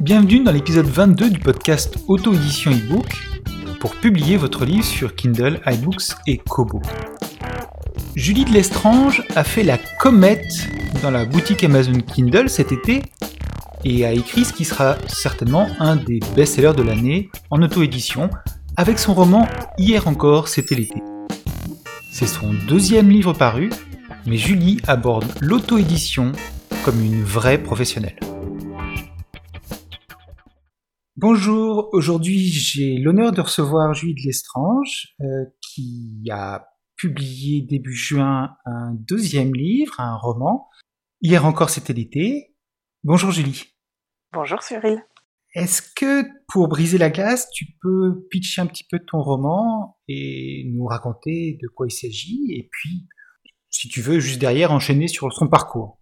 Bienvenue dans l'épisode 22 du podcast Auto-édition e-book pour publier votre livre sur Kindle, iBooks et Kobo. Julie de Lestrange a fait la comète dans la boutique Amazon Kindle cet été et a écrit ce qui sera certainement un des best-sellers de l'année en auto-édition avec son roman Hier encore, c'était l'été. C'est son deuxième livre paru, mais Julie aborde l'auto-édition comme une vraie professionnelle. Bonjour, aujourd'hui j'ai l'honneur de recevoir Julie de Lestrange euh, qui a publié début juin un deuxième livre, un roman. Hier encore c'était l'été. Bonjour Julie. Bonjour Cyril. Est-ce que pour briser la glace, tu peux pitcher un petit peu ton roman et nous raconter de quoi il s'agit et puis, si tu veux, juste derrière enchaîner sur son parcours?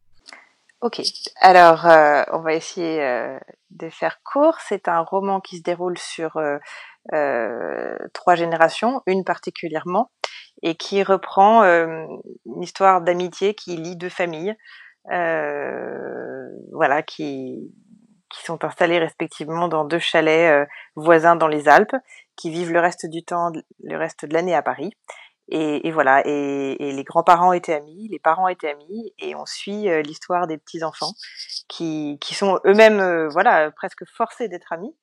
Ok, alors euh, on va essayer euh, de faire court. C'est un roman qui se déroule sur euh, trois générations, une particulièrement, et qui reprend une histoire d'amitié qui lie deux familles, voilà, qui qui sont installés respectivement dans deux chalets voisins dans les Alpes, qui vivent le reste du temps, le reste de l'année à Paris. Et, et voilà, et, et les grands-parents étaient amis, les parents étaient amis, et on suit euh, l'histoire des petits enfants qui, qui sont eux-mêmes, euh, voilà, presque forcés d'être amis.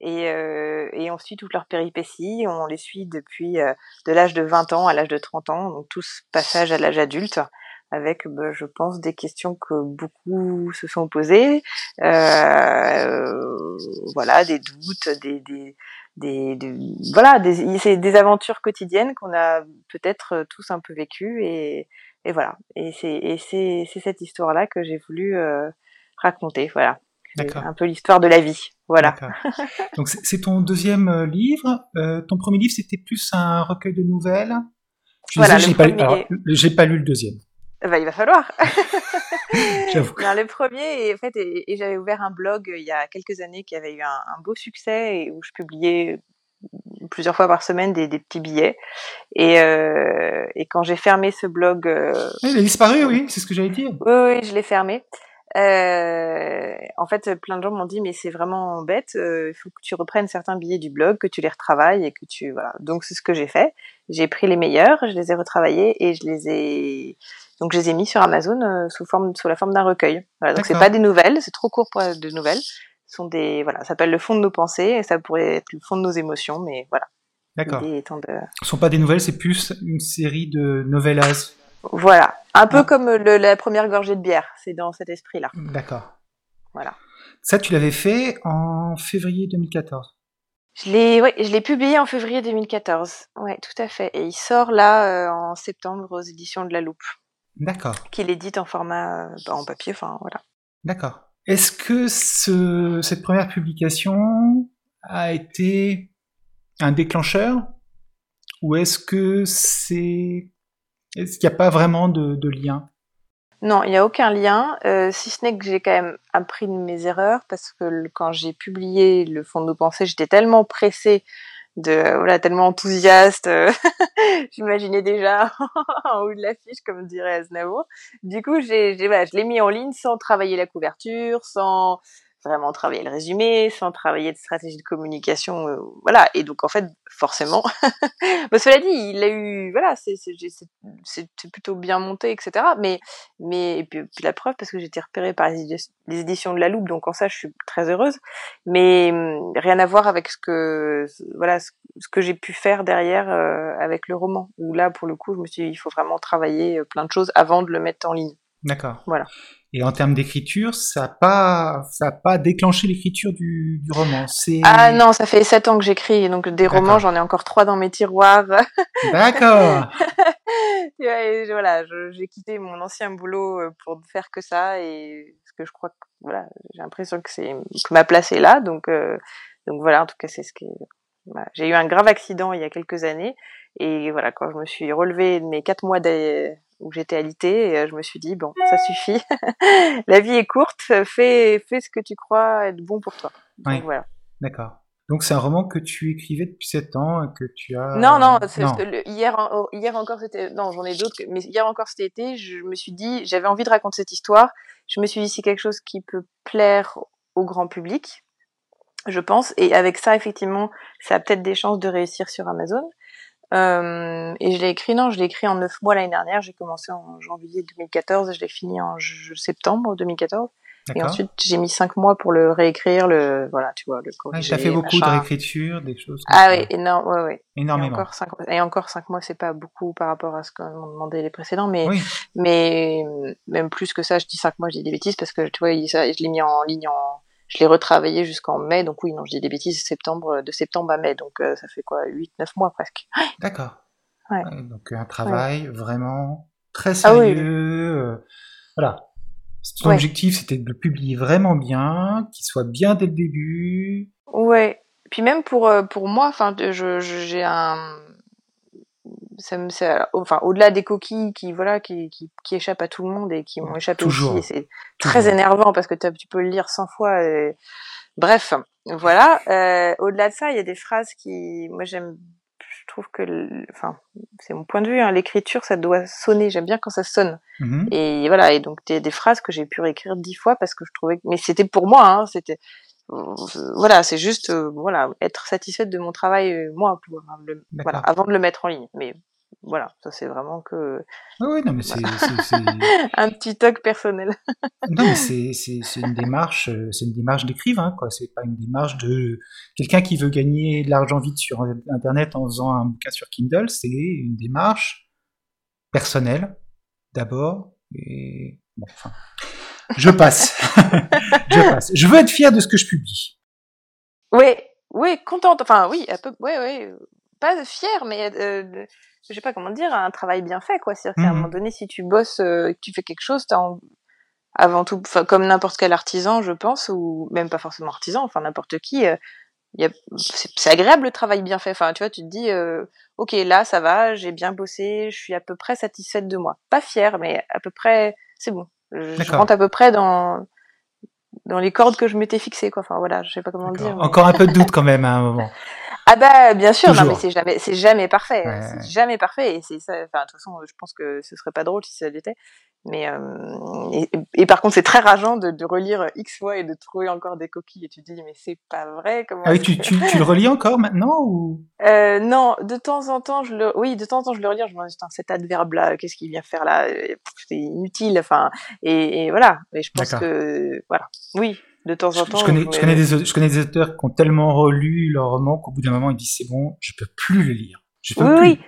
Et, euh, et, on suit toutes leurs péripéties, on les suit depuis de l'âge de 20 ans à l'âge de 30 ans, donc tout ce passage à l'âge adulte, avec, bah, je pense, des questions que beaucoup se sont posées, voilà, des doutes, des, des des, voilà des, c'est des aventures quotidiennes qu'on a peut-être euh, tous un peu vécues et, et voilà. Et c'est et c'est c'est cette histoire là que j'ai voulu euh, raconter voilà. Un peu l'histoire de la vie voilà. Donc c'est ton deuxième euh, livre. Ton premier livre c'était plus un recueil de nouvelles. Je voilà, j'ai pas, j'ai pas lu le deuxième bah, il va falloir. Le premier, et, en fait, et, j'avais ouvert un blog euh, il y a quelques années qui avait eu un, un, beau succès et où je publiais plusieurs fois par semaine des, des petits billets. Et, euh, et quand j'ai fermé ce blog, euh, il a disparu, oui, c'est ce que j'allais dire. Oui, oui, je l'ai fermé. Euh, en fait, plein de gens m'ont dit mais c'est vraiment bête. Euh, il faut que tu reprennes certains billets du blog, que tu les retravailles et que tu voilà. Donc c'est ce que j'ai fait. J'ai pris les meilleurs, je les ai retravaillés et je les ai donc je les ai mis sur Amazon euh, sous forme sous la forme d'un recueil. Voilà, donc c'est pas des nouvelles, c'est trop court pour être de nouvelles. Ce sont des voilà, ça s'appelle le fond de nos pensées et ça pourrait être le fond de nos émotions, mais voilà. D'accord. De... Ce sont pas des nouvelles, c'est plus une série de novellas. Voilà, un peu ah. comme le, la première gorgée de bière, c'est dans cet esprit-là. D'accord. Voilà. Ça, tu l'avais fait en février 2014. Je l'ai, ouais, je l'ai publié en février 2014. Ouais, tout à fait. Et il sort là euh, en septembre aux éditions de La Loupe. D'accord. Qu'il édite en format, bah, en papier, enfin voilà. D'accord. Est-ce que ce, cette première publication a été un déclencheur ou est-ce que c'est est-ce qu'il n'y a pas vraiment de, de lien? Non, il n'y a aucun lien, euh, si ce n'est que j'ai quand même appris de mes erreurs parce que quand j'ai publié le fond de nos pensées, j'étais tellement pressée de voilà tellement enthousiaste euh, j'imaginais déjà en haut de l'affiche comme dirait Aznavour. Du coup j'ai voilà, je l'ai mis en ligne sans travailler la couverture sans vraiment travailler le résumé, sans travailler de stratégie de communication, euh, voilà. Et donc en fait, forcément, bah, cela dit, il a eu, voilà, c'est plutôt bien monté, etc. Mais mais et puis, la preuve parce que j'ai été repérée par les, éditions de la Loupe, donc en ça je suis très heureuse. Mais hum, rien à voir avec ce que voilà ce, que j'ai pu faire derrière euh, avec le roman. Où là pour le coup, je me suis dit il faut vraiment travailler euh, plein de choses avant de le mettre en ligne. D'accord. Voilà. Et en termes d'écriture, ça n'a pas, ça a pas déclenché l'écriture du, du roman. Ah non, ça fait sept ans que j'écris, donc des romans, j'en ai encore trois dans mes tiroirs. D'accord. voilà, j'ai quitté mon ancien boulot euh, pour faire que ça, et parce que je crois que voilà, j'ai l'impression que c'est que ma place est là, donc euh, donc voilà, en tout cas c'est ce qui. J'ai eu un grave accident il y a quelques années Et voilà, quand je me suis relevée de mes quatre mois où j'étais alitée, je me suis dit bon, ça suffit. la vie est courte, fais fais ce que tu crois être bon pour toi. Donc, voilà. D'accord. Donc c'est un roman que tu écrivais depuis 7 ans que tu as. Non non, hier oh, hier encore c'était non j'en ai d'autres mais hier encore cet été je me suis dit j'avais envie de raconter cette histoire. Je me suis dit c'est quelque chose qui peut plaire au grand public, je pense et avec ça effectivement ça a peut-être des chances de réussir sur Amazon. Euh, et je l'ai écrit non je l'ai écrit en 9 mois l'année dernière. J'ai commencé en janvier 2014 et je l'ai fini en septembre 2014. Et ensuite, j'ai mis cinq mois pour le réécrire, le voilà, tu vois, le corriger. Ah, fait beaucoup de réécriture, des choses. ah oui, énorme, ouais, ouais. Énormément. Et encore cinq, et encore cinq mois, c'est pas beaucoup par rapport à ce qu'on m'ont demandé les précédents, mais mais même plus que ça, je dis cinq mois, je dis des bêtises parce que tu vois, ça, je l'ai mis en ligne en, je l'ai retravaillé jusqu'en mai, donc oui, non, je dis des bêtises, septembre, de septembre à mai, donc euh, ça fait quoi, huit, neuf mois presque. D'accord. Ouais. Donc un travail vraiment très ah sérieux. Euh, voilà, ton objectif, c'était de le publier vraiment bien, qu'il soit bien dès le début. Ouais. Puis même pour euh, pour moi, enfin, je j'ai un ça me enfin au-delà des coquilles qui voilà qui, qui, qui échappent à tout le monde et qui m'ont échappé Toujours. aussi c'est très énervant parce que tu peux le lire 100 fois et... bref voilà euh, au-delà de ça il y a des phrases qui moi j'aime trouve que, enfin, c'est mon point de vue, hein, l'écriture, ça doit sonner. J'aime bien quand ça sonne. Mhm. Et voilà, et donc des, des phrases que j'ai pu réécrire dix fois parce que je trouvais, mais c'était pour moi, hein, c'était, voilà, c'est juste, euh, voilà, être satisfaite de mon travail, euh, moi, pour, voilà, avant de le mettre en ligne. Mais voilà, ça c'est vraiment que. Oui, non, mais c'est. un petit toc personnel. non, mais c'est une démarche, euh, c'est une démarche d'écrivain, quoi. C'est pas une démarche de quelqu'un qui veut gagner de l'argent vite sur Internet en faisant un bouquin sur Kindle. C'est une démarche personnelle, d'abord. Et bon, enfin, je passe. je passe. Je veux être fier de ce que je publie. Oui, oui, contente. Enfin, oui, un peu, oui, oui. Pas fier, mais euh, je sais pas comment dire, un travail bien fait, quoi. C'est-à-dire qu'à un mhm. moment donné, si tu bosses, euh, que tu fais quelque chose, t'as avant tout, comme n'importe quel artisan, je pense, ou même pas forcément artisan, enfin n'importe qui, euh, c'est agréable le travail bien fait. Enfin, tu vois, tu te dis, euh, ok, là, ça va, j'ai bien bossé, je suis à peu près satisfaite de moi. Pas fière, mais à peu près, c'est bon. Je, rentre à peu près dans dans les cordes que je m'étais fixées, quoi. Enfin voilà, je sais pas comment dire. Encore un peu de doute quand même à un moment. Ah bah bien sûr, non mais c'est jamais c'est jamais parfait, c'est jamais parfait et c'est ça. Enfin de toute façon, je pense que ce serait pas drôle si ça l'était. Mais euh, et, par contre, c'est très rageant de, de, relire X fois et de trouver encore des coquilles et tu te dis mais c'est pas vrai comment. Ah oui, tu, tu, tu, le relis encore maintenant ou? Euh, Non, de temps en temps je le oui de temps en temps je le relis. Je me dis cet adverbe là, qu'est-ce qu'il vient faire là? C'est inutile. Enfin et, et voilà. Mais je pense que voilà, oui, de temps en temps. Je connais, je connais, des, je connais des auteurs qui ont tellement relu leur roman qu'au bout d'un moment ils disent c'est bon, je peux plus le lire. Je peux oui, plus. oui.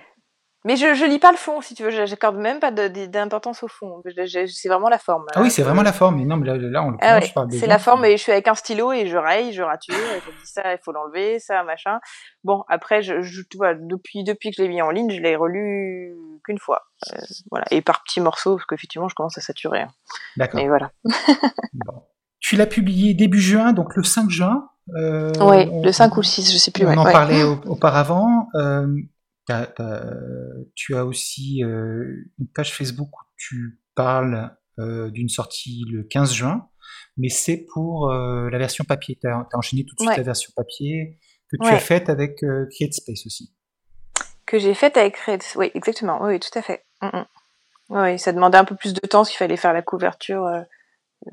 Mais je, je lis pas le fond, si tu veux. J'accorde même pas d'importance au fond. C'est vraiment la forme. Ah oui, c'est vraiment la forme. Mais non, mais là, là on le ah ouais, C'est la forme et je suis avec un stylo et je raye, je rature, et je dis ça, il faut l'enlever, ça, machin. Bon, après, je, je tu vois, depuis, depuis que je l'ai mis en ligne, je l'ai relu qu'une fois. Euh, voilà. Et par petits morceaux, parce qu'effectivement, je commence à saturer. Hein. D'accord. Et voilà. bon. Tu l'as publié début juin, donc le 5 juin. Euh, oui, le 5 ou le 6, je sais plus. On en parlait auparavant. Euh, tu as aussi euh, une page Facebook où tu parles d'une sortie le 15 juin, mais c'est pour la version papier. Tu as, enchaîné tout de suite la version papier que tu as faite avec CreateSpace aussi. Que j'ai faite avec CreateSpace, oui, exactement, oui, tout à fait. Mm, mm. Oui, ça demandait un peu plus de temps s'il fallait faire la couverture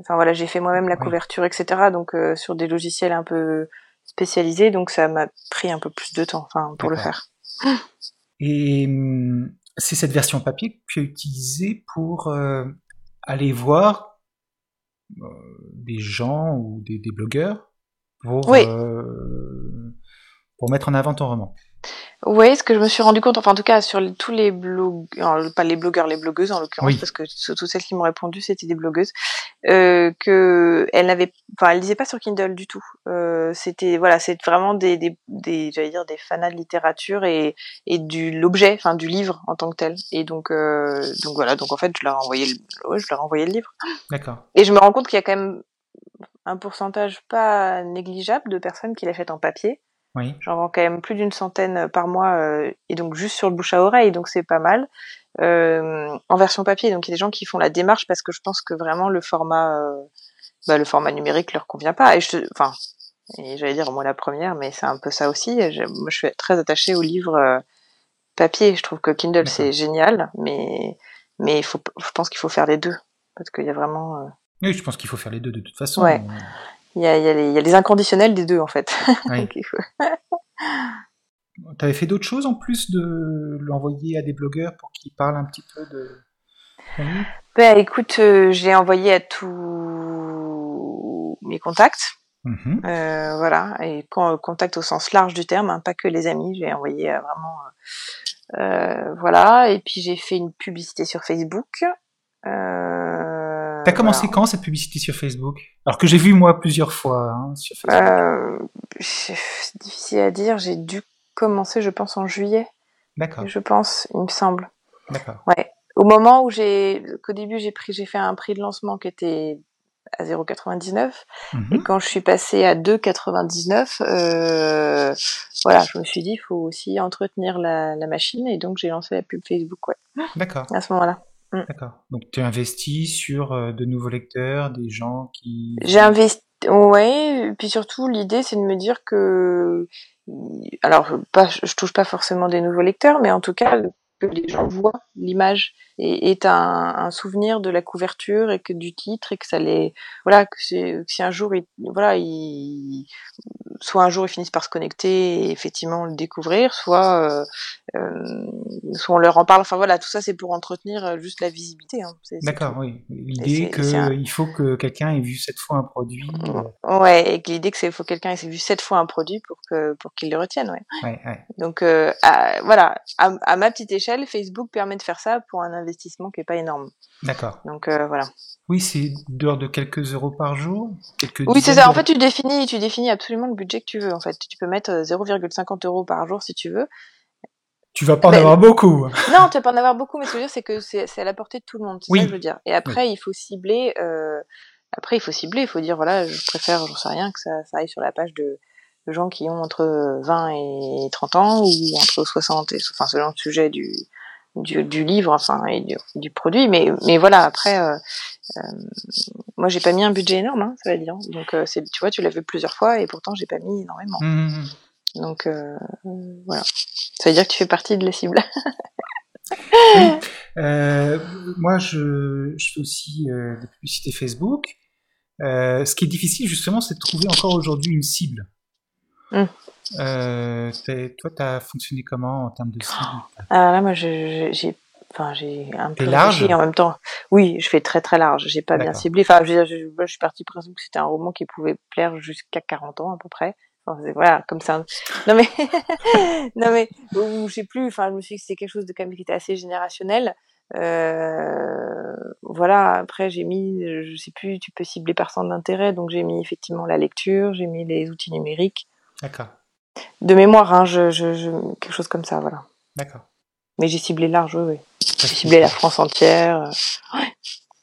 Enfin voilà, j'ai fait moi-même la couverture, etc. Donc euh, sur des logiciels un peu spécialisés, donc ça m'a pris un peu plus de temps, enfin pour le faire. Et hum, c'est cette version papier que tu as utilisée pour euh, aller voir euh, des gens ou des, blogueurs pour, pour mettre en avant ton roman. Oui, ce que je me suis rendu compte, enfin en tout cas sur tous les blogueurs, pas les blogueurs, les blogueuses en l'occurrence, parce que toutes celles qui m'ont répondu c'était des blogueuses, euh, que elles n'avaient, enfin elles lisaient pas sur Kindle du tout. Euh, c'était voilà, c'est vraiment des, des, des j'allais dire des fanats de littérature et et du l'objet, enfin du livre en tant que tel. Et donc euh, donc voilà, donc en fait je leur ai envoyé le, je leur ai envoyé le livre. D'accord. Et je me rends compte qu'il y a quand même un pourcentage pas négligeable de personnes qui l'achètent en papier Oui. J'en vends quand même plus d'une centaine par mois, euh, et donc juste sur le bouche à oreille, donc c'est pas mal. Euh, en version papier, donc il y a des gens qui font la démarche parce que je pense que vraiment le format, euh, bah, le format numérique leur convient pas. Et je, enfin, j'allais dire moi la première, mais c'est un peu ça aussi. Je- moi, je suis très attachée aux livres euh, papier. Je trouve que Kindle c'est génial, mais mais il faut, je pense qu'il faut faire les deux parce qu'il y a vraiment, euh, Oui, je pense qu'il faut faire les deux de toute façon. Ouais. Il y a, y, a y a les inconditionnels des deux en fait. Oui. Tu avais fait d'autres choses en plus de l'envoyer à des blogueurs pour qu'ils parlent un petit peu de livre? Bah écoute, euh, j'ai envoyé à tous mes contacts, Mhm. euh, voilà, et con- contacts au sens large du terme, hein, pas que les amis, j'ai envoyé euh, vraiment, euh, euh, voilà, et puis j'ai fait une publicité sur Facebook. T'as commencé voilà. quand cette publicité sur Facebook? Alors que j'ai vu moi plusieurs fois hein, sur Facebook. Euh, c'est difficile à dire, j'ai dû commencer, je pense, en juillet, D'accord, je pense, il me semble. d'accord. Au moment où j'ai, qu'au début j'ai pris, j'ai fait un prix de lancement qui était à 0,99 Et Mhm. quand je suis passée à 2,99, euh, voilà, je me suis dit, il faut aussi entretenir la, la machine, et donc j'ai lancé la pub Facebook, ouais, D'accord, à ce moment-là. D'accord. Donc tu investis sur euh, de nouveaux lecteurs, des gens qui... J'ai investi, ouais, et puis surtout l'idée c'est de me dire que, alors pas, je touche pas forcément des nouveaux lecteurs, mais en tout cas que les gens voient l'image et est un, un souvenir de la couverture et que du titre et que ça les, voilà, que si un jour ils, voilà, ils, soit un jour ils finissent par se connecter et effectivement le découvrir, soit, euh, euh, soit on leur en parle. Enfin voilà, tout ça c'est pour entretenir euh, juste la visibilité. Hein. D'accord, oui. L'idée c'est un- qu'il faut que quelqu'un ait vu cette fois un produit. Ouais, et que l'idée que c'est faut quelqu'un ait vu sept fois un produit pour que pour qu'il le retienne, ouais. ouais, ouais. Donc à- voilà, à, à ma petite échelle, Facebook permet de faire ça pour un investissement qui est pas énorme. D'accord. Donc euh, voilà. Oui, c'est d'ordre de quelques euros par jour quelques Oui, c'est ça. En fait, tu définis, tu définis absolument le budget que tu veux. En fait, tu peux mettre euh, 0,50 euros par jour si tu veux. Tu vas pas en Ben, avoir beaucoup. Non, tu vas pas en avoir beaucoup, mais ce que je veux dire, c'est que c'est c'est à la portée de tout le monde. C'est Oui. ça que je veux dire. Et après, il faut cibler. Euh, après, il faut cibler. Il faut dire voilà, je préfère, j'en sais rien, que ça, ça aille sur la page de, de gens qui ont entre 20 et 30 ans ou entre 60 et enfin selon le sujet du du, du livre, enfin et du, du produit. Mais mais voilà, après. Euh, euh, moi, j'ai pas mis un budget énorme, hein, ça va dire. Donc, euh, c'est, tu vois, tu l'as vu plusieurs fois et pourtant, j'ai pas mis énormément. Mhm. Donc, euh, voilà. Ça veut dire que tu fais partie de la cible. Oui. Euh, moi, je, je fais aussi des publicités Facebook. Ce qui est difficile, justement, c'est de trouver encore aujourd'hui une cible. Euh, toi, tu as fonctionné comment en termes de cible? Alors là, moi, j'ai, enfin, un peu large? en même temps. Oui, je fais très très large. J'ai pas bien ciblé. Enfin, je, je, je suis partie du principe que c'était un roman qui pouvait plaire jusqu'à 40 ans à peu près. Enfin, voilà, comme ça. Non mais, non mais, je sais plus. Enfin, je me suis dit que c'était quelque chose de quand même qui était assez générationnel. Euh, voilà. Après, j'ai mis, je sais plus, tu peux cibler par centre d'intérêt. Donc, j'ai mis effectivement la lecture, j'ai mis les outils numériques. D'accord, De mémoire, hein, je, je, je, quelque chose comme ça, voilà. d'accord. Mais j'ai ciblé large, oui. oui. J'ai ciblé la France entière, euh, ouais.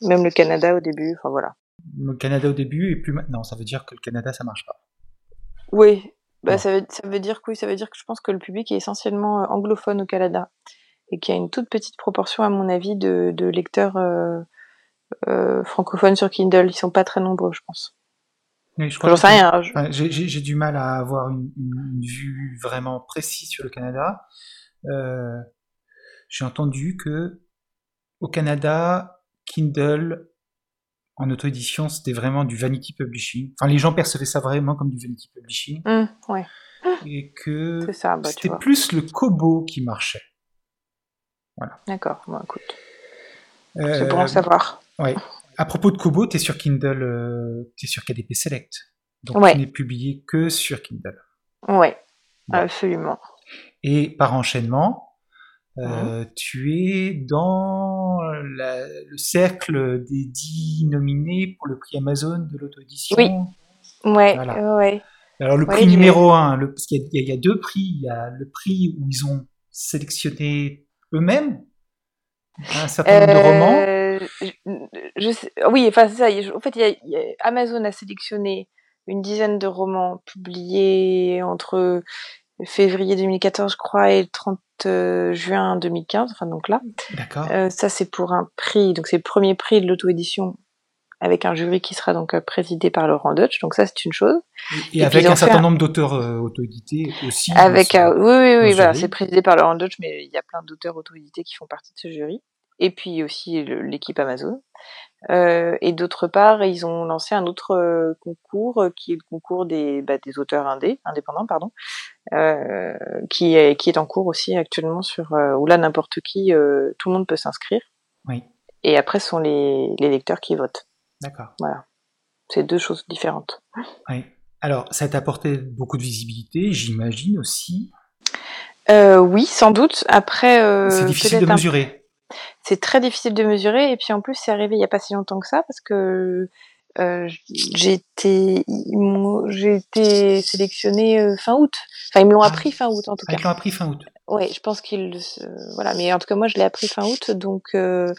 même le Canada au début, enfin voilà. Le Canada au début et plus maintenant. Ça veut dire que le Canada, ça marche pas. Oui, bah, Ouais. ça, veut, ça veut dire que oui, ça veut dire que je pense que le public est essentiellement euh, anglophone au Canada et qu'il y a une toute petite proportion, à mon avis, de, de lecteurs euh, euh, francophones sur Kindle. Ils sont pas très nombreux, je pense. Oui, je crois sais rien. hein, Enfin, j'ai- du mal à avoir une, vue vraiment précise sur le Canada. Euh, J'ai entendu que au Canada, Kindle en auto-édition, c'était vraiment du vanity publishing. Enfin, les gens percevaient ça vraiment comme du vanity publishing Hum, ouais, et que bah, c'était plus le Kobo qui marchait. D'accord, bon, écoute, Euh, c'est bon à savoir. ouais. À propos de Kobo, tu es sur Kindle, euh, tu es sur KDP Select. Donc Ouais. tu n'es publié que sur Kindle. Bon. absolument. Et par enchaînement, euh, tu es dans la- le cercle des dix nominés pour le prix Amazon de l'auto-édition. Oui. Ouais, Voilà. ouais. Alors le Ouais, prix numéro un, le, parce qu'il y, a- y y deux prix. Il y a le prix où ils ont sélectionné eux-mêmes un certain nombre de romans. Euh, je, je sais- oui, enfin c'est ça. En fait, il y a, il y a- Amazon a sélectionné une dizaine de romans publiés entre février 2014, je crois, et le 30 juin 2015. Enfin, donc là. D'accord. ça, c'est pour un prix. Donc, c'est le premier prix de l'auto-édition avec un jury qui sera donc euh, présidé par Laurent Deutsch. Donc ça, c'est une chose. Et, avec un certain nombre d'auteurs euh, auto-édités aussi. Avec, euh, oui, oui, oui, voilà, c'est présidé par Laurent Deutsch, mais il y a plein d'auteurs auto-édités qui font partie de ce jury. Et puis aussi l'équipe Amazon. Euh, et d'autre part, ils ont lancé un autre concours qui est le concours des, bah, des auteurs indés, indépendants, pardon, qui, est, qui est en cours aussi actuellement sur où là n'importe qui, tout le monde peut s'inscrire. Oui. Et après, ce sont les, les lecteurs qui votent. D'accord. Voilà. C'est deux choses différentes. Oui. Alors, ça t'a apporté beaucoup de visibilité, j'imagine aussi. Euh, oui, sans doute. Après, euh, c'est difficile de mesurer. C'est très difficile de mesurer, et puis en plus, c'est arrivé il n'y a pas si longtemps que ça, parce que euh, j'ai été, j'ai été sélectionnée euh, fin août. Enfin, ils me l'ont ah. appris fin août en tout ah, cas. Ils l'ont appris fin août. Oui, je pense qu'il voilà, mais en tout cas moi je l'ai appris fin août, donc euh,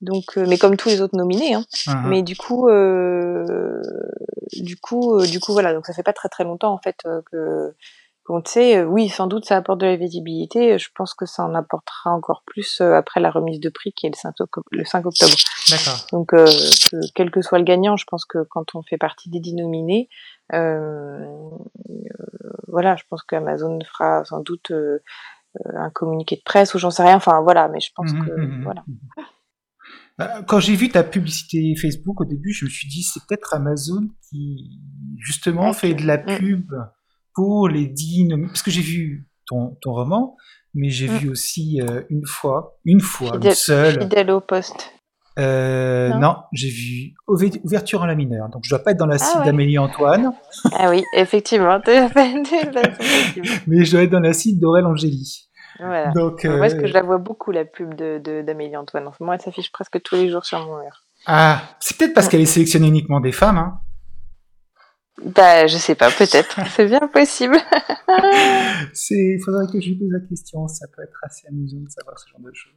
donc mais comme tous les autres nominés, hein. Uh-huh. Mais du coup, du coup, du coup voilà, donc ça fait pas très très longtemps en fait que qu'on sait. Oui, sans doute ça apporte de la visibilité. Je pense que ça en apportera encore plus après la remise de prix qui est le 5, le 5 octobre. D'accord. Donc quel que soit le gagnant, je pense que quand on fait partie des dix nominés, voilà, je pense qu'Amazon fera sans doute euh, un communiqué de presse ou j'en sais rien. Enfin voilà, mais je pense mmh, que mmh, mmh, voilà. Bah, quand j'ai vu ta publicité Facebook au début, je me suis dit c'est peut-être Amazon qui justement fait de la pub pour les dînes. Parce que j'ai vu ton, ton roman, mais j'ai vu aussi euh, une fois, une fois, une seule. Fidèle au poste. Euh, non, j'ai vu Ouverture en la mineure. Donc je dois pas être dans la ah cible d'Amélie Antoine. Ah oui, effectivement. Mais je dois être dans la cible d'Aurel Angéli. Voilà. Donc, euh... Parce que je la vois beaucoup la pub de d'Amélie Antoine. En ce moment, elle s'affiche presque tous les jours sur mon mur. Ah, c'est peut-être parce qu'elle est sélectionnée uniquement des femmes. Hein. Bah, je sais pas, peut-être. c'est bien possible. il faudrait que je lui pose la question. Ça peut être assez amusant de savoir ce genre de choses.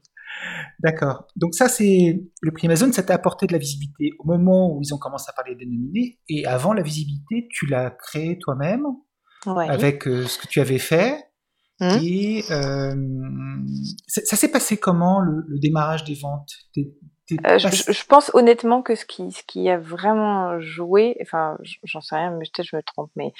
D'accord. Donc ça, c'est le prix Amazon, ça t'a apporté de la visibilité au moment où ils ont commencé à parler des nominés. Et avant la visibilité, tu l'as créé toi-même avec euh, ce que tu avais fait. Mmh. Et euh, ça, s'est passé comment le, le, démarrage des ventes? Euh, je, pense honnêtement que ce qui, ce qui a vraiment joué, enfin, j'en sais rien, mais peut-être je me trompe, mais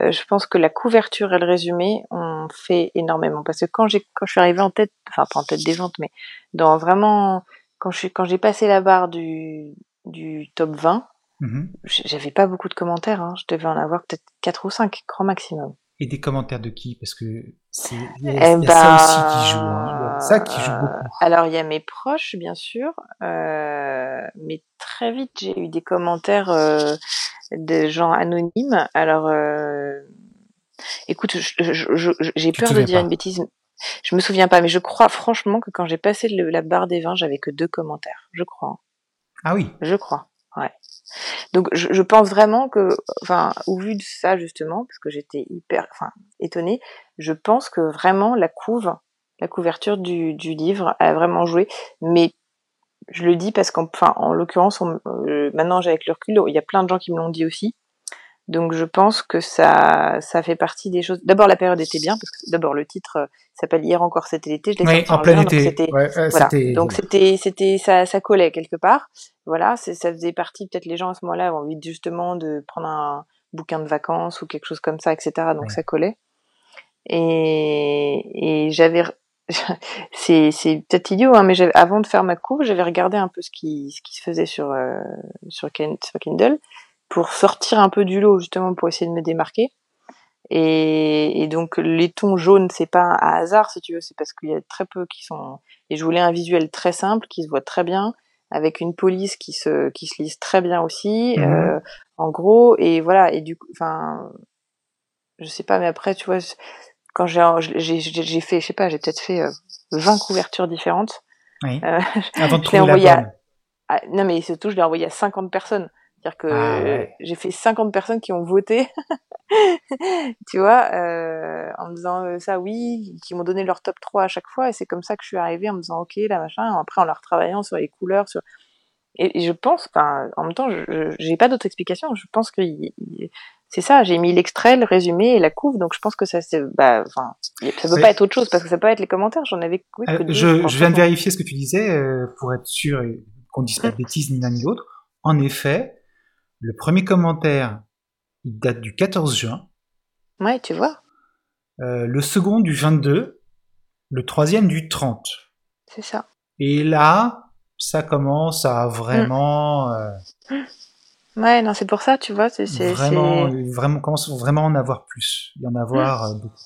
euh, je pense que la couverture et le résumé ont fait énormément. Parce que quand j'ai, quand je suis arrivée en tête, enfin pas en tête des ventes, mais dans vraiment, quand je quand j'ai passé la barre du, du top 20, mmh j'avais pas beaucoup de commentaires. Hein. Je devais en avoir peut-être 4 ou 5, grand maximum. Et des commentaires de qui? Parce que c'est y a, eh ça aussi qui joue. Hein. Ça qui joue beaucoup. Alors il y a mes proches, bien sûr, euh, mais très vite j'ai eu des commentaires euh, de gens anonymes. Alors, euh, écoute, j'ai peur de dire une bêtise. Je me souviens pas, mais je crois franchement que quand j'ai passé la barre des vins, j'avais que deux commentaires. Je crois. Ah oui. Je crois. Ouais. Donc je, pense vraiment que, enfin, au vu de ça justement, parce que j'étais hyper, enfin, étonnée, je pense que vraiment la couve, la couverture du, du livre a vraiment joué. Mais je le dis parce qu'en, enfin, en l'occurrence, euh, maintenant j'ai avec le recul, il y a plein de gens qui me l'ont dit aussi. Donc je pense que ça, ça fait partie des choses. D'abord la période était bien parce que d'abord le titre euh, s'appelle Hier encore c'était l'été. Je l'ai en, en plein été. C'était, voilà. Donc c'était, c'était, ça, ça collait quelque part. Voilà, c'est, ça faisait partie peut-être les gens à ce moment-là avaient envie justement de prendre un bouquin de vacances ou quelque chose comme ça, etc. Donc ça collait. Et, et j'avais, c'est, c'est peut-être idiot, hein, mais avant de faire ma couve, j'avais regardé un peu ce qui, ce qui se faisait sur, euh, sur, sur Kindle pour sortir un peu du lot, justement, pour essayer de me démarquer. Et, donc les tons jaunes, c'est pas un hasard, si tu veux, c'est parce qu'il y a très peu qui sont. Et je voulais un visuel très simple, qui se voit très bien, avec une police qui se qui se lise très bien aussi, mhm. euh, en gros. Et voilà. Et du coup, enfin, je sais pas, mais après, tu vois, quand j'ai j'ai fait, je sais pas, j'ai peut-être fait 20 euh, couvertures différentes. Oui. Euh, Avant de trouver la bonne. À, non, mais surtout, je l'ai envoyé à 50 personnes. C'est-à-dire que ah j'ai fait 50 personnes qui ont voté, tu vois, euh, en me disant euh, ça oui, qui m'ont donné leur top 3 à chaque fois, et c'est comme ça que je suis arrivée en me disant ok, là machin, après en leur travaillant sur les couleurs, sur... Et, je pense, en même temps, je n'ai pas d'autre explication, je pense que c'est ça, j'ai mis l'extrait, le résumé et la couve, donc je pense que ça, c'est, bah, enfin, ça peut pas être autre chose parce que ça peut être les commentaires. J'en avais. Oui, euh, je, je, viens de vérifier ce que tu disais euh, pour être sûr qu'on dise pas de bêtises ni l'un ni l'autre. En effet, le premier commentaire, il date du 14 juin. Ouais, tu vois. Euh, le second du 22, le troisième du 30. C'est ça. Et là, ça commence à vraiment. Euh, Ouais, non, c'est pour ça, tu vois. C'est, vraiment, vraiment, commence vraiment en avoir plus. Il y en avoir euh, beaucoup.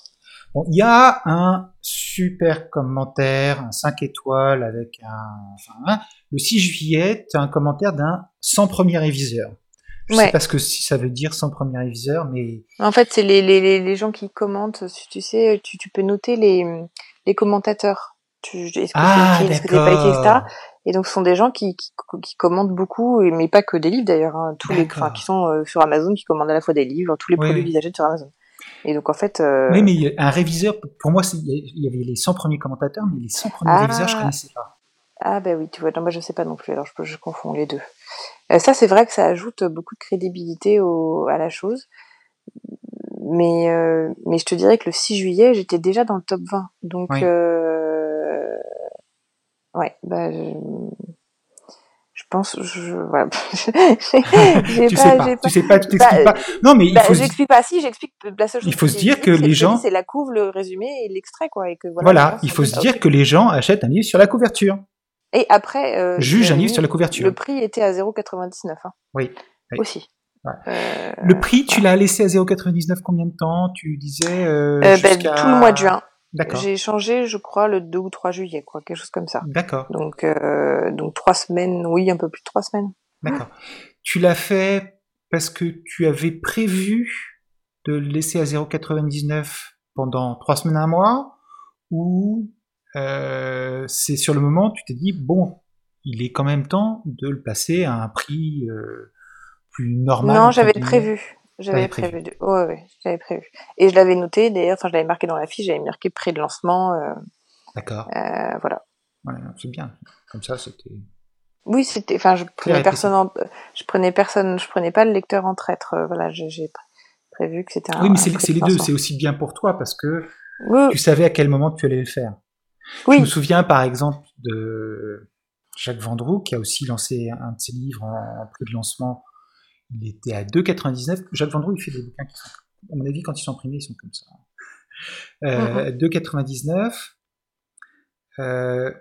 Bon, il y a un super commentaire, un 5 étoiles avec un, enfin, le 6 juillet, un commentaire d'un 100 premier réviseur. Je sais pas ce que si ça veut dire 100 premier réviseur, mais. En fait, c'est les, les, les gens qui commentent, tu sais, tu, tu peux noter les, les commentateurs. Tu, est-ce que ah, c'est est-ce que pas écrit, etc. Et donc, ce sont des gens qui, qui, qui commandent beaucoup, mais pas que des livres d'ailleurs, hein, tous les, enfin, qui sont euh, sur Amazon, qui commandent à la fois des livres, tous les produits oui. qu'ils sur Amazon. Et donc, en fait. Euh... Oui, mais un réviseur, pour moi, il y avait les 100 premiers commentateurs, mais les 100 premiers ah. réviseurs, je connaissais pas. Ah, ben oui, tu vois, non, moi, je sais pas non plus, alors je, je confonds les deux. Euh, ça, c'est vrai que ça ajoute beaucoup de crédibilité au, à la chose. Mais, euh, mais je te dirais que le 6 juillet, j'étais déjà dans le top 20. Donc, oui. euh, Ouais, bah, je, je pense, je, voilà. tu, pas, sais pas, tu sais pas, tu t'expliques bah, pas. Non, mais il bah, faut. J'explique pas. Si, j'explique la seule chose. Il faut se dire que les gens. C'est la couve, le résumé et l'extrait, quoi, et que voilà. Voilà, il faut se dire que les gens achètent un livre sur la couverture. Et après. Euh, Juge un livre sur la couverture. Le prix était à 0,99. Hein. Oui. oui. Aussi. Ouais. Euh, le prix, tu l'as laissé à 0,99 combien de temps? Tu disais euh, euh ben, tout le mois de juin. J'ai changé, je crois, le 2 ou 3 juillet, quoi, quelque chose comme ça. D'accord. Donc, euh, donc trois semaines, oui, un peu plus de trois semaines. D'accord. Tu l'as fait parce que tu avais prévu de le laisser à 0,99 pendant trois semaines, un mois, ou euh, c'est sur le moment, tu t'es dit, bon, il est quand même temps de le passer à un prix euh, plus normal. Non, j'avais prévu. J'avais prévu. ouais, j'avais prévu. Et je l'avais noté, d'ailleurs, enfin, je l'avais marqué dans la fiche, j'avais marqué prix de lancement. Euh, D'accord. Voilà. Ouais, c'est bien. Comme ça, c'était. Oui, c'était. Enfin, je prenais personne. En... Je prenais personne. Je prenais pas le lecteur en traître. Voilà, j'ai prévu que c'était. Oui, mais c'est les deux. C'est aussi bien pour toi parce que oui. tu savais à quel moment tu allais le faire. Oui. Je me souviens, par exemple, de Jacques Vendroux qui a aussi lancé un de ses livres en, prix de lancement il était à 2,99. Jacques Vendroux, il fait des bouquins qui sont, à mon avis, quand ils sont imprimés, ils sont comme ça. Euh, 2,99. Euh,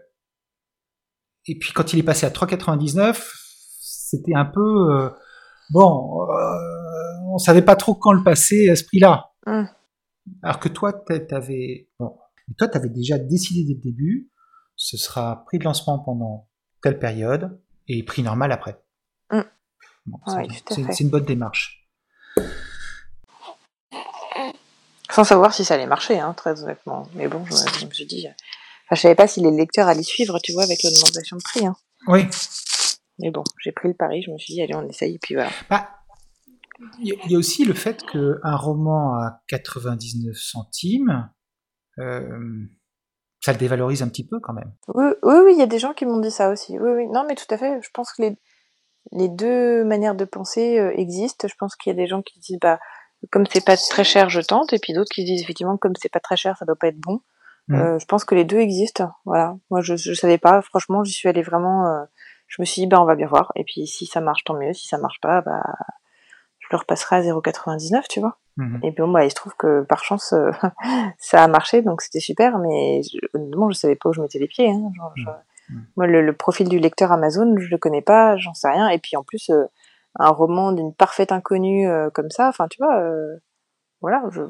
et puis quand il est passé à 3,99, c'était un peu euh, bon. Euh, on savait pas trop quand le passer à ce prix-là. Mm. Alors que toi, t'avais bon, toi, t'avais déjà décidé dès le début. Ce sera prix de lancement pendant telle période et prix normal après. Mm. Bon, c'est une bonne démarche. Sans savoir si ça allait marcher, hein, très honnêtement. Mais bon, je, je me suis dit, enfin, je savais pas si les lecteurs allaient suivre, tu vois, avec l'augmentation de prix. Hein. Oui. Mais bon, j'ai pris le pari, je me suis dit, allez, on essaye, et puis voilà. Bah, il y a aussi le fait qu'un roman à 99 centimes, ça le dévalorise un petit peu quand même. Oui, oui, oui, il y a des gens qui m'ont dit ça aussi. Oui, oui, non, mais tout à fait. Je pense que les, les deux manières de penser euh, existent. Je pense qu'il y a des gens qui disent bah comme c'est pas très cher, je tente, et puis d'autres qui disent effectivement comme c'est pas très cher, ça doit pas être bon. Mmh. Euh, je pense que les deux existent. Voilà. Moi, je, je savais pas. Franchement, j'y suis allée vraiment. Euh, je me suis dit bah on va bien voir. Et puis si ça marche, tant mieux. Si ça marche pas, bah je le repasserai à 0,99, tu vois. Mmh. Et puis bon, bah, il se trouve que par chance, euh, ça a marché, donc c'était super, mais je, honnêtement, je savais pas où je mettais les pieds. Hein. Genre, je, moi, le, le, profil du lecteur Amazon, je le connais pas, j'en sais rien. Et puis en plus, euh, un roman d'une parfaite inconnue euh, comme ça, enfin, tu vois, voilà, je,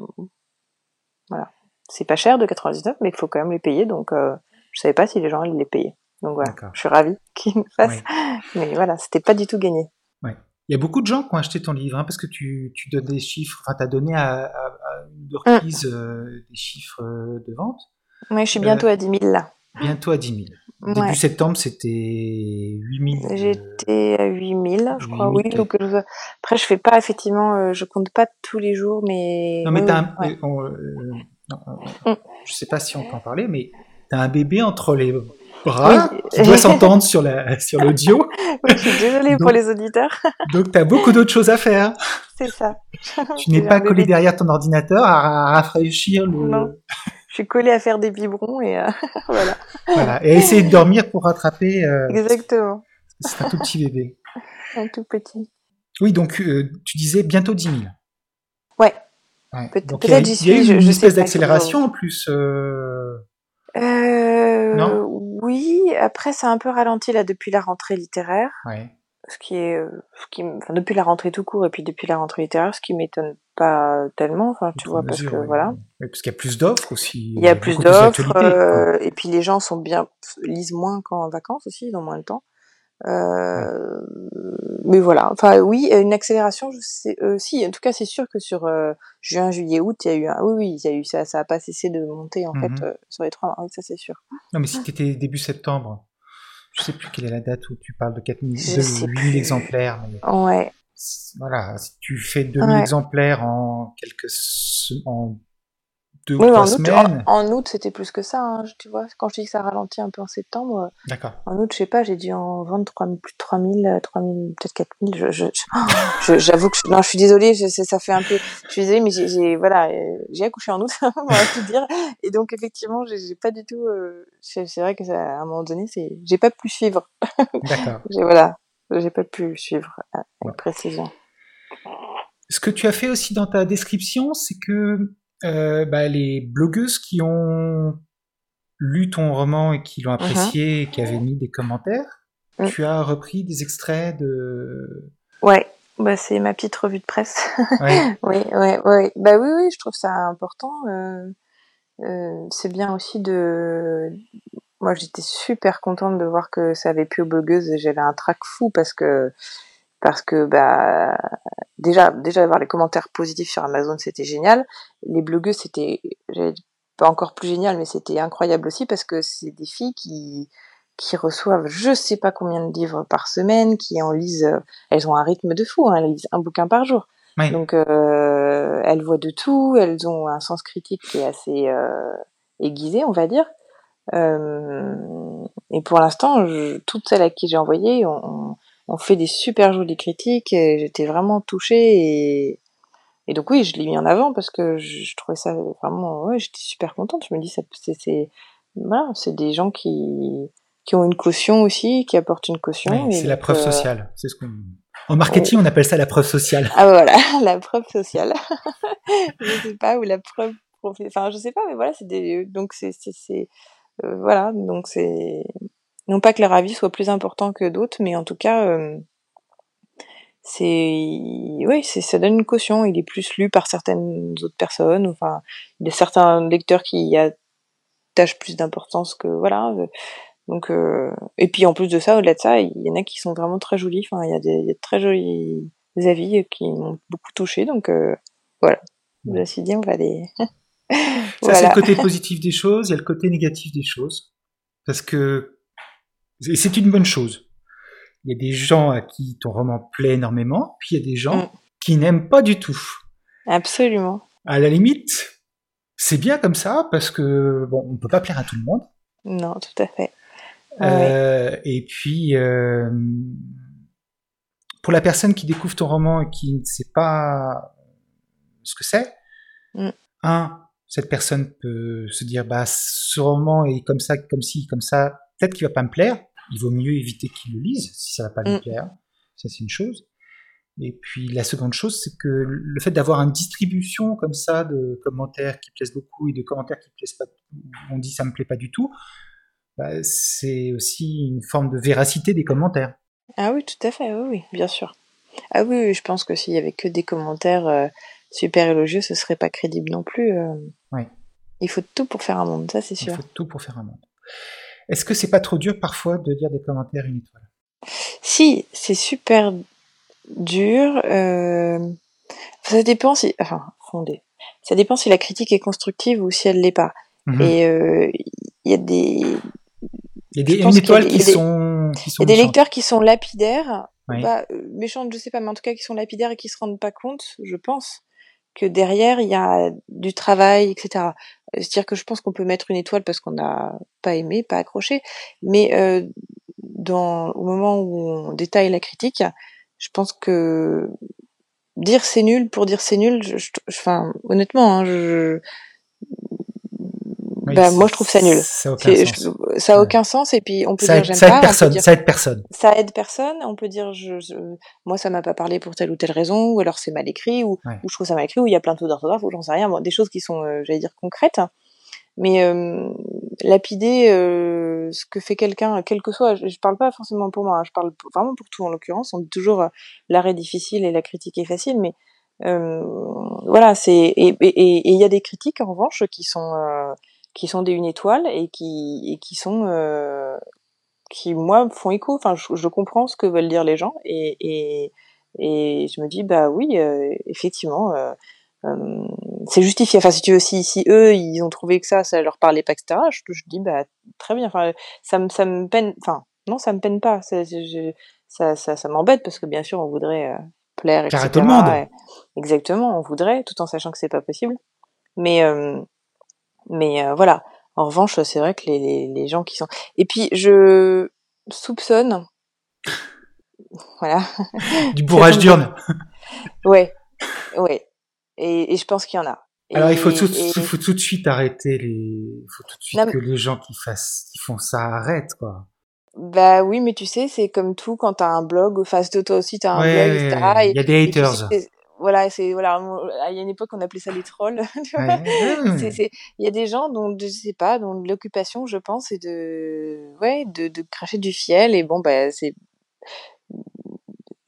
voilà, c'est pas cher de 99, mais il faut quand même les payer. Donc, je savais pas si les gens allaient les payer. Donc voilà, je suis ravie qu'ils me fassent. Oui. Mais voilà, c'était pas du tout gagné. Il y a beaucoup de gens qui ont acheté ton livre, hein, parce que tu, tu donnes des chiffres, enfin, tu as donné à, à, à une reprise mmh. des chiffres de vente. Oui, je suis bientôt à 10 000 là. Bientôt à 10 000. Début ouais. septembre, c'était 8000. Euh, J'étais à 8000, je crois, 8 oui. Donc, je, après, je fais pas, effectivement, euh, je compte pas tous les jours, mais. Non, mais oui, t'as un, ouais. on, euh, non, mm. je sais pas si on peut en parler, mais t'as un bébé entre les bras oui. qui doit s'entendre sur la, sur l'audio. oui, je suis désolée donc, pour les auditeurs. donc, t'as beaucoup d'autres choses à faire. c'est ça. Tu n'es pas collé derrière ton ordinateur à, rafraîchir le. Non. Je suis collée à faire des biberons et euh, voilà. Voilà. Et à essayer de dormir pour rattraper. Euh, Exactement. C'est un tout petit bébé. un tout petit. Oui, donc euh, tu disais bientôt 10 000. Ouais. Peut-être j'y suis. Il y a une, une espèce d'accélération en plus. Euh... non? oui, après ça a un peu ralenti là depuis la rentrée littéraire. Ouais ce qui est, euh, ce qui, enfin, depuis la rentrée tout court et puis depuis la rentrée littéraire, ce qui m'étonne pas tellement, enfin, tu vois, parce que voilà. parce qu'il y a plus d'offres aussi. Il y a plus d'offres, euh, et puis les gens sont bien, lisent moins qu'en vacances aussi, ils ont moins de temps. Euh, mais voilà, enfin oui, une accélération, je sais, euh, si, en tout cas c'est sûr que sur euh, juin, juillet, août, il y a eu un, oui, oui, il y a eu ça, ça a pas cessé de monter en fait mhm. sur les trois mois, ça c'est sûr. Non mais si t'étais début septembre, je sais plus quelle est la date où tu parles de 4000, de 8000 exemplaires. ouais. Voilà, si tu fais 2000 exemplaires en quelques en deux ou trois en semaines. Août, en, août, c'était plus que ça, hein, tu vois. Quand je dis que ça ralentit un peu en septembre. Euh, D'accord. En août, je sais pas, j'ai dû en vendre 3, plus de 3000, 3000, peut-être 4000. Je, je, je, j'avoue que, je, non, je suis désolée, je, ça fait un peu, je suis désolée, mais j'ai, voilà, euh, j'ai accouché en août, on va tout dire. Et donc, effectivement, j'ai, pas du tout, euh, c'est, vrai que ça, à un moment donné, c'est, j'ai pas pu suivre. D'accord. voilà, j'ai pas pu suivre avec précision. Ce que tu as fait aussi dans ta description, c'est que euh, bah, les blogueuses qui ont lu ton roman et qui l'ont uh-huh. apprécié et qui avaient mis des commentaires. Mm. Tu as repris des extraits de. Ouais, bah c'est ma petite revue de presse. Ouais. oui, ouais, ouais. Bah oui, oui, je trouve ça important. Euh, euh, c'est bien aussi de. Moi, j'étais super contente de voir que ça avait pu aux blogueuses et j'avais un trac fou parce que parce que bah déjà déjà avoir les commentaires positifs sur Amazon c'était génial. Les blogueuses c'était pas encore plus génial mais c'était incroyable aussi parce que c'est des filles qui qui reçoivent je sais pas combien de livres par semaine qui en lisent elles ont un rythme de fou hein, elles lisent un bouquin par jour. Donc euh, elles voient de tout elles ont un sens critique qui est assez euh, aiguisé on va dire. Euh, et pour l'instant toutes celles à qui j'ai envoyé ont on fait des super jolies critiques et j'étais vraiment touchée et, et donc oui, je l'ai mis en avant parce que je, trouvais ça vraiment, ouais, j'étais super contente. Je me dis, ça, c'est, voilà, c'est des gens qui, qui ont une caution aussi, qui apportent une caution. c'est la preuve euh, sociale. C'est ce qu'on, en marketing, on appelle ça la preuve sociale. Ah voilà, la preuve sociale. je sais pas, ou la preuve, enfin, je sais pas, mais voilà, c'est des, donc c'est, c'est, euh, voilà, donc c'est, non pas que leur avis soit plus important que d'autres, mais en tout cas, euh, c'est, oui, c'est, ça donne une caution. Il est plus lu par certaines autres personnes. Enfin, il y a certains lecteurs qui y attachent plus d'importance que voilà. Donc, euh, et puis en plus de ça, au-delà de ça, il y en a qui sont vraiment très jolis. Enfin, il y a des, a très jolis avis qui m'ont beaucoup touché. Donc euh, voilà. Je me suis dit, on va les. ça, c'est le côté positif des choses. Il y a le côté négatif des choses. Parce que et c'est une bonne chose. Il y a des gens à qui ton roman plaît énormément, puis il y a des gens mm. qui n'aiment pas du tout. Absolument. À la limite, c'est bien comme ça parce que bon, on peut pas plaire à tout le monde. Non, tout à fait. Euh, et puis, euh, pour la personne qui découvre ton roman et qui ne sait pas ce que c'est, mm. un, cette personne peut se dire bah ce roman est comme ça, comme ci, comme ça, peut-être qu'il va pas me plaire. Il vaut mieux éviter qu'il le lise si ça va pas lui mm. plaire. Ça, c'est une chose. Et puis la seconde chose, c'est que le fait d'avoir une distribution comme ça de commentaires qui plaisent beaucoup et de commentaires qui plaisent pas, on dit ça me plaît pas du tout, bah, c'est aussi une forme de véracité des commentaires. Ah oui, tout à fait, oui, oui bien sûr. Ah oui, je pense que s'il y avait que des commentaires euh, super élogieux, ce serait pas crédible non plus. Euh. Oui. Il faut tout pour faire un monde, ça c'est sûr. Il faut tout pour faire un monde. Est-ce que c'est pas trop dur parfois de dire des commentaires une étoile? Si, c'est super dur. Euh, ça dépend si, enfin, fondé. Ça dépend si la critique est constructive ou si elle l'est pas. Mhm. Et euh, il y a des il y a des une étoile qui, sont, Il y a des lecteurs qui sont lapidaires, pas euh, méchantes, je sais pas, mais en tout cas qui sont lapidaires et qui se rendent pas compte, je pense, que derrière il y a du travail, etc. C'est-à-dire que je pense qu'on peut mettre une étoile parce qu'on n'a pas aimé, pas accroché, mais euh, dans, au moment où on détaille la critique, je pense que dire c'est nul pour dire c'est nul, je, enfin, honnêtement, hein, je, bah, moi je trouve ça nul. Ça a aucun sens. ça a aucun sens et puis on peut ça dire j'aime pas. Aide personne, ça aide personne. Ça aide personne. On peut dire je, moi ça m'a pas parlé pour telle ou telle raison ou alors c'est mal écrit ou, ou je trouve ça mal écrit ou il y a plein de fautes d'orthographe ou j'en sais rien. Bon, des choses qui sont euh, j'allais dire concrètes. Mais euh, lapider euh, ce que fait quelqu'un, quel que soit, je, je, parle pas forcément pour moi, hein, je parle vraiment pour tout en l'occurrence. On dit toujours euh, l'arrêt difficile et la critique est facile, mais euh, voilà, c'est et il y a des critiques en revanche qui sont euh, qui sont des une étoile et qui et qui sont euh, qui moi font écho. Enfin, je, je, comprends ce que veulent dire les gens et et, et je me dis bah oui, effectivement euh, c'est justifié. Enfin, si tu veux, si, si eux, ils ont trouvé que ça, ça leur parlait pas, etc., je, je dis, bah, très bien. Enfin, ça me, ça me peine, enfin, non, ça me peine pas. Ça, je, ça, ça, ça m'embête parce que bien sûr, on voudrait euh, plaire, etc. tout le monde. exactement, on voudrait, tout en sachant que c'est pas possible. Mais, euh, mais euh, voilà. En revanche, c'est vrai que les, les, les, gens qui sont. Et puis, je soupçonne. voilà. Du bourrage d'urne. ouais, ouais. Et, et je pense qu'il y en a. Alors il faut tout, il faut tout de suite arrêter les, il faut tout de suite que les gens qui fassent, qui font ça arrêtent quoi. Bah oui, mais tu sais, c'est comme tout quand t'as un blog, enfin toi aussi t'as un blog, etc. Il y a des haters. Voilà, c'est voilà, il y a une époque on appelait ça les trolls. Il y a des gens dont je sais pas, dont l'occupation, je pense, est de ouais, de, de cracher du fiel et bon bah c'est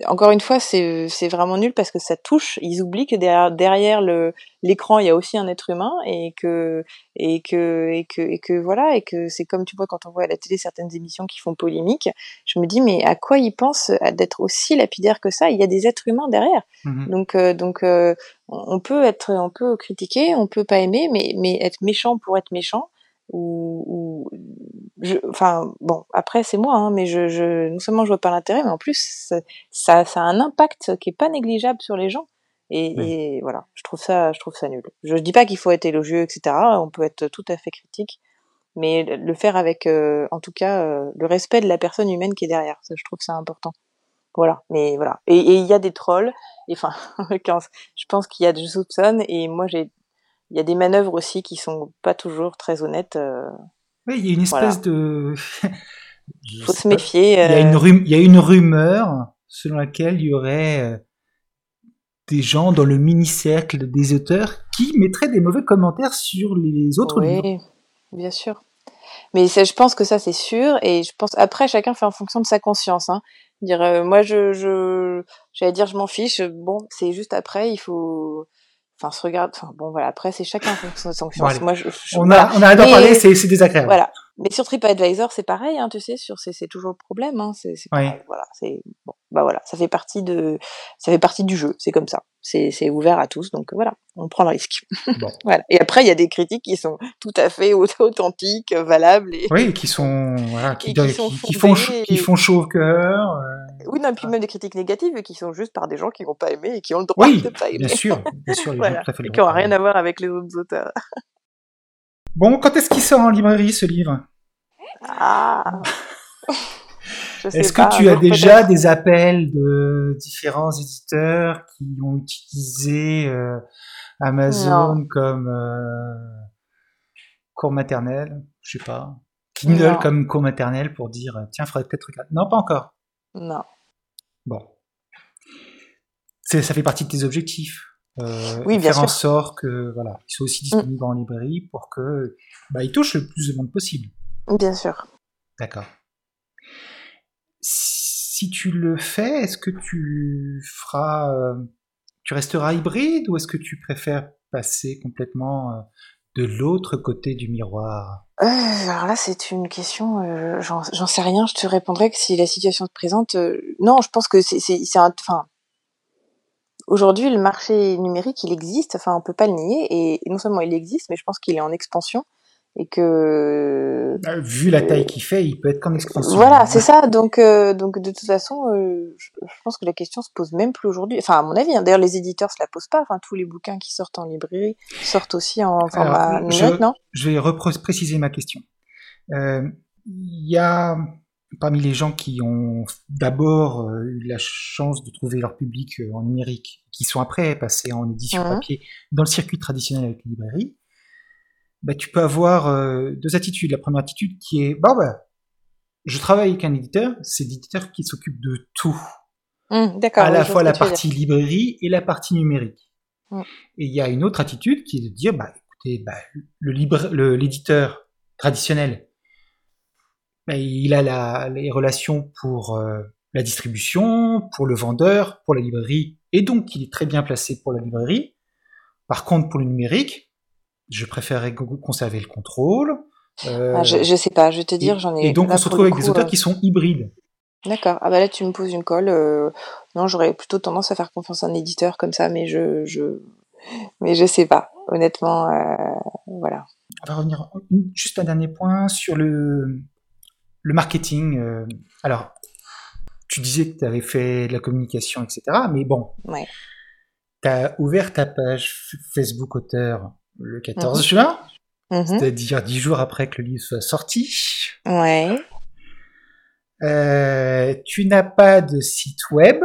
encore une fois, c'est vraiment nul parce que ça touche. Ils oublient que derrière, derrière le l'écran, il y a aussi un être humain et que et que et que et que voilà et que c'est comme tu vois quand on voit à la télé certaines émissions qui font polémique. Je me dis mais à quoi ils pensent d'être aussi lapidaire que ça? Il y a des êtres humains derrière. Mmh donc euh, donc euh, on peut être on peut critiquer, on peut pas aimer, mais mais être méchant pour être méchant ou, ou je, enfin bon après c'est moi hein, mais je, je non seulement je vois pas l'intérêt mais en plus ça, ça, ça, a un impact qui est pas négligeable sur les gens. Et, oui. et, voilà je trouve ça je trouve ça nul. Je dis pas qu'il faut être élogieux etc on peut être tout à fait critique mais le faire avec euh, en tout cas euh, le respect de la personne humaine qui est derrière ça je trouve ça important. Voilà mais voilà. Et il y a des trolls et enfin je pense qu'il y a des soupçonnes et moi j'ai il y a des manœuvres aussi qui sont pas toujours très honnêtes. Euh, oui, il y a une espèce voilà. de. faut se méfier. Euh... Il, y a une rum... il y a une rumeur selon laquelle il y aurait euh, des gens dans le mini-cercle des auteurs qui mettraient des mauvais commentaires sur les autres oui, livres. bien sûr. Mais je pense que ça c'est sûr et je pense après chacun fait en fonction de sa conscience. Hein. Dire euh, moi je je j'allais dire je m'en fiche. Bon c'est juste après il faut enfin se regarde enfin bon voilà. Après c'est chacun son son bon, moi je, je, on voilà. a on a d'en parler c'est c'est désagréable. voilà. Mais sur TripAdvisor c'est pareil hein tu sais sur c'est c'est toujours le problème hein. C'est c'est oui. voilà. C'est bon bah voilà. Ça fait partie de ça fait partie du jeu. C'est comme ça. C'est c'est ouvert à tous. Donc voilà. On prend le risque. Bon. voilà. Et après il y a des critiques qui sont tout à fait authentiques valables et oui qui sont voilà qui, qui, sont qui, qui font et... qui font chaud au cœur euh... oui non puis même des critiques négatives qui sont juste par des gens qui n'ont pas aimé et qui ont le droit oui, de pas aimer bien sûr bien sûr voilà. et qui n'ont rien à voir avec les autres auteurs bon quand est-ce qu'il sort en librairie ce livre? Ah est-ce que tu as déjà des appels de différents éditeurs qui ont utilisé euh, Amazon non. comme euh, cours maternel, je sais pas, Kindle non. comme cours maternel pour dire tiens, faudrait peut-être regarder. Non, pas encore. Non. Bon, ça fait partie de tes objectifs. Euh, oui, bien faire sûr. en sorte que voilà, ils soient aussi disponibles mm. en librairie pour que bah, ils touchent le plus de monde possible. Bien sûr. D'accord si tu le fais, est-ce que tu feras, euh, tu resteras hybride ou est-ce que tu préfères passer complètement euh, de l'autre côté du miroir euh, Alors là, c'est une question, euh, j'en sais rien. Je te répondrai que si la situation se présente. Euh, non, je pense que c'est enfin, aujourd'hui, le marché numérique, il existe. Enfin, on peut pas le nier. Et non seulement il existe, mais je pense qu'il est en expansion et que Bah, vu la taille qu'il fait, il peut être qu'en expansion. voilà, c'est ça. Donc, euh, donc de toute façon, euh, je, je, pense que la question se pose même plus aujourd'hui. Enfin, à mon avis. Hein. D'ailleurs, les éditeurs se la posent pas. Enfin, tous les bouquins qui sortent en librairie sortent aussi en format numérique, non? Je vais repréciser ma question. Euh, Il y a parmi les gens qui ont d'abord euh, eu la chance de trouver leur public euh, en numérique, qui sont après passés en édition Mhm. papier dans le circuit traditionnel avec les librairies, bah, tu peux avoir euh, deux attitudes. La première attitude qui est, bah, bah, je travaille avec un éditeur, c'est l'éditeur qui s'occupe de tout, Hum, D'accord. à la fois la partie librairie et la partie numérique. Mm. Et il y a une autre attitude qui est de dire, bah, écoutez, bah, le le- l'éditeur traditionnel, bah, il a la, les relations pour euh, la distribution, pour le vendeur, pour la librairie, et donc il est très bien placé pour la librairie. Par contre, pour le numérique, je préférerais co- conserver le contrôle. euh, Ah, je, je sais pas, je vais te dire, j'en ai. et donc là, on se retrouve avec des auteurs euh, qui sont hybrides. D'accord. Ah bah là, tu me poses une colle. euh, Non, j'aurais plutôt tendance à faire confiance à un éditeur comme ça, mais je, je, mais je sais pas. Honnêtement, voilà. on va revenir juste un dernier point sur le, le marketing. alors, tu disais que tu avais fait de la communication, etc. Mais bon, Ouais. tu as ouvert ta page Facebook auteur le 14 Mhm. juin, Mhm. c'est-à-dire dix jours après que le livre soit sorti. Ouais. Euh, tu n'as pas de site web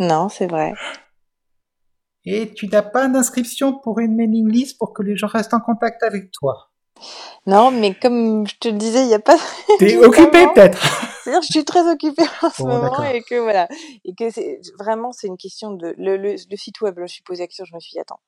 Non, c'est vrai. et tu n'as pas d'inscription pour une mailing list pour que les gens restent en contact avec toi. Non, mais comme je te le disais, il n'y a pas. T'es Justement. occupé peut-être C'est-à-dire, que je suis très occupée en ce Bon, moment et que voilà, et que c'est vraiment c'est une question de le, le, le site web. Là, je suis posé la question, je me suis dit attends.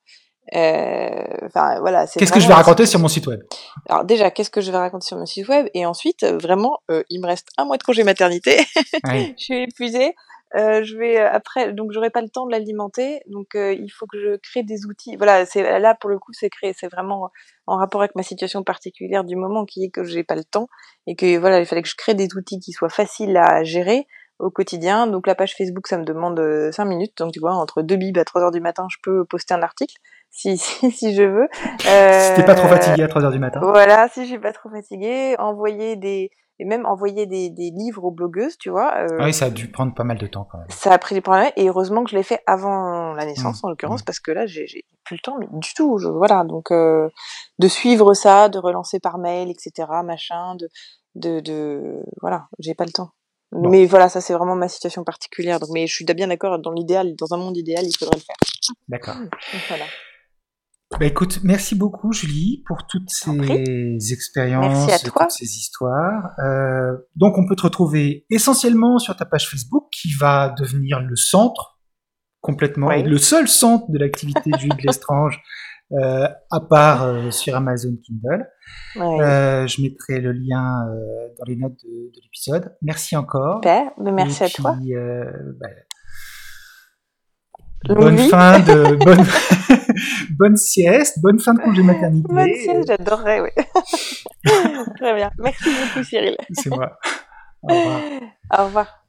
Euh, Enfin voilà, c'est Qu'est-ce que je vais raconter sur mon site web? Alors déjà, qu'est-ce que je vais raconter sur mon site web? Et ensuite, euh, vraiment, euh, il me reste un mois de congé maternité. Oui. je suis épuisée. Euh, je vais après, donc j'aurai pas le temps de l'alimenter. Donc euh, il faut que je crée des outils. Voilà, c'est là pour le coup, c'est créé, c'est vraiment en rapport avec ma situation particulière du moment qui est que j'ai pas le temps et que voilà, il fallait que je crée des outils qui soient faciles à gérer au quotidien. Donc la page Facebook, ça me demande 5 minutes. Donc tu vois, entre deux bibes à 3 heures du matin, je peux poster un article si si, si je veux. Euh, Si t'es pas trop fatigué à 3h du matin. voilà, si je suis pas trop fatiguée, envoyer des et même envoyer des, des livres aux blogueuses, tu vois. euh, Ah oui, ça a dû prendre pas mal de temps quand même. ça a pris des problèmes et heureusement que je l'ai fait avant la naissance Mmh, en l'occurrence mmh. parce que là j'ai j'ai plus le temps mais du tout je, voilà donc euh, de suivre ça de relancer par mail etc machin de de, de voilà j'ai pas le temps Bon. mais voilà ça c'est vraiment ma situation particulière donc mais je suis bien d'accord dans l'idéal dans un monde idéal il faudrait le faire D'accord. Voilà Bah écoute, merci beaucoup Julie pour toutes ces expériences, toutes ces histoires. Euh, donc on peut te retrouver essentiellement sur ta page Facebook qui va devenir le centre complètement, Oui. et le seul centre de l'activité de Julie de l'Estrange, euh, à part euh, sur Amazon Kindle. ouais. Euh, je mettrai le lien euh, dans les notes de, de l'épisode. Merci encore. super mais merci à toi bah, bonne vie. fin de bonne bonne sieste, bonne fin de congé maternité. Bonne sieste, j'adorerais oui très bien merci beaucoup Cyril C'est moi. Au revoir. au revoir